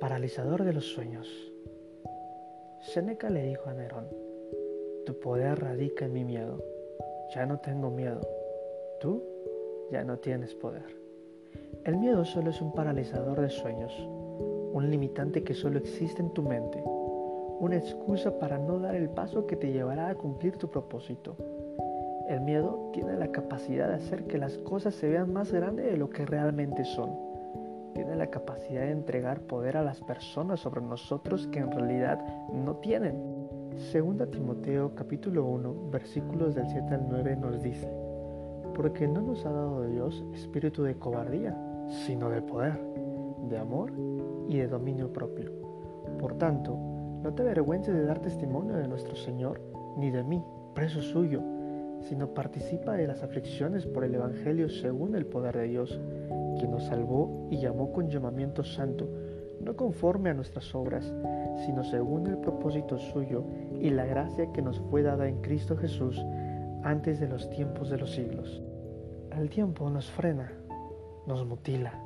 paralizador de los sueños. Seneca le dijo a Nerón, tu poder radica en mi miedo. Ya no tengo miedo. Tú ya no tienes poder. El miedo solo es un paralizador de sueños, un limitante que solo existe en tu mente, una excusa para no dar el paso que te llevará a cumplir tu propósito. El miedo tiene la capacidad de hacer que las cosas se vean más grandes de lo que realmente son tiene la capacidad de entregar poder a las personas sobre nosotros que en realidad no tienen. Segunda Timoteo capítulo 1 versículos del 7 al 9 nos dice, porque no nos ha dado Dios espíritu de cobardía, sino de poder, de amor y de dominio propio. Por tanto, no te avergüences de dar testimonio de nuestro Señor, ni de mí, preso suyo, sino participa de las aflicciones por el Evangelio según el poder de Dios quien nos salvó y llamó con llamamiento santo, no conforme a nuestras obras, sino según el propósito suyo y la gracia que nos fue dada en Cristo Jesús antes de los tiempos de los siglos. El tiempo nos frena, nos mutila,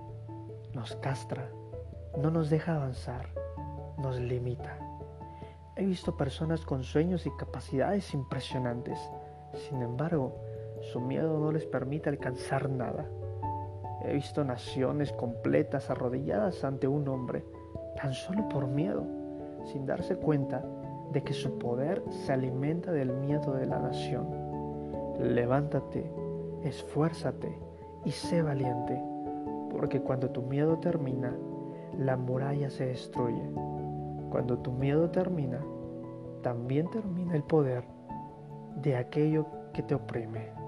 nos castra, no nos deja avanzar, nos limita. He visto personas con sueños y capacidades impresionantes, sin embargo, su miedo no les permite alcanzar nada. He visto naciones completas arrodilladas ante un hombre, tan solo por miedo, sin darse cuenta de que su poder se alimenta del miedo de la nación. Levántate, esfuérzate y sé valiente, porque cuando tu miedo termina, la muralla se destruye. Cuando tu miedo termina, también termina el poder de aquello que te oprime.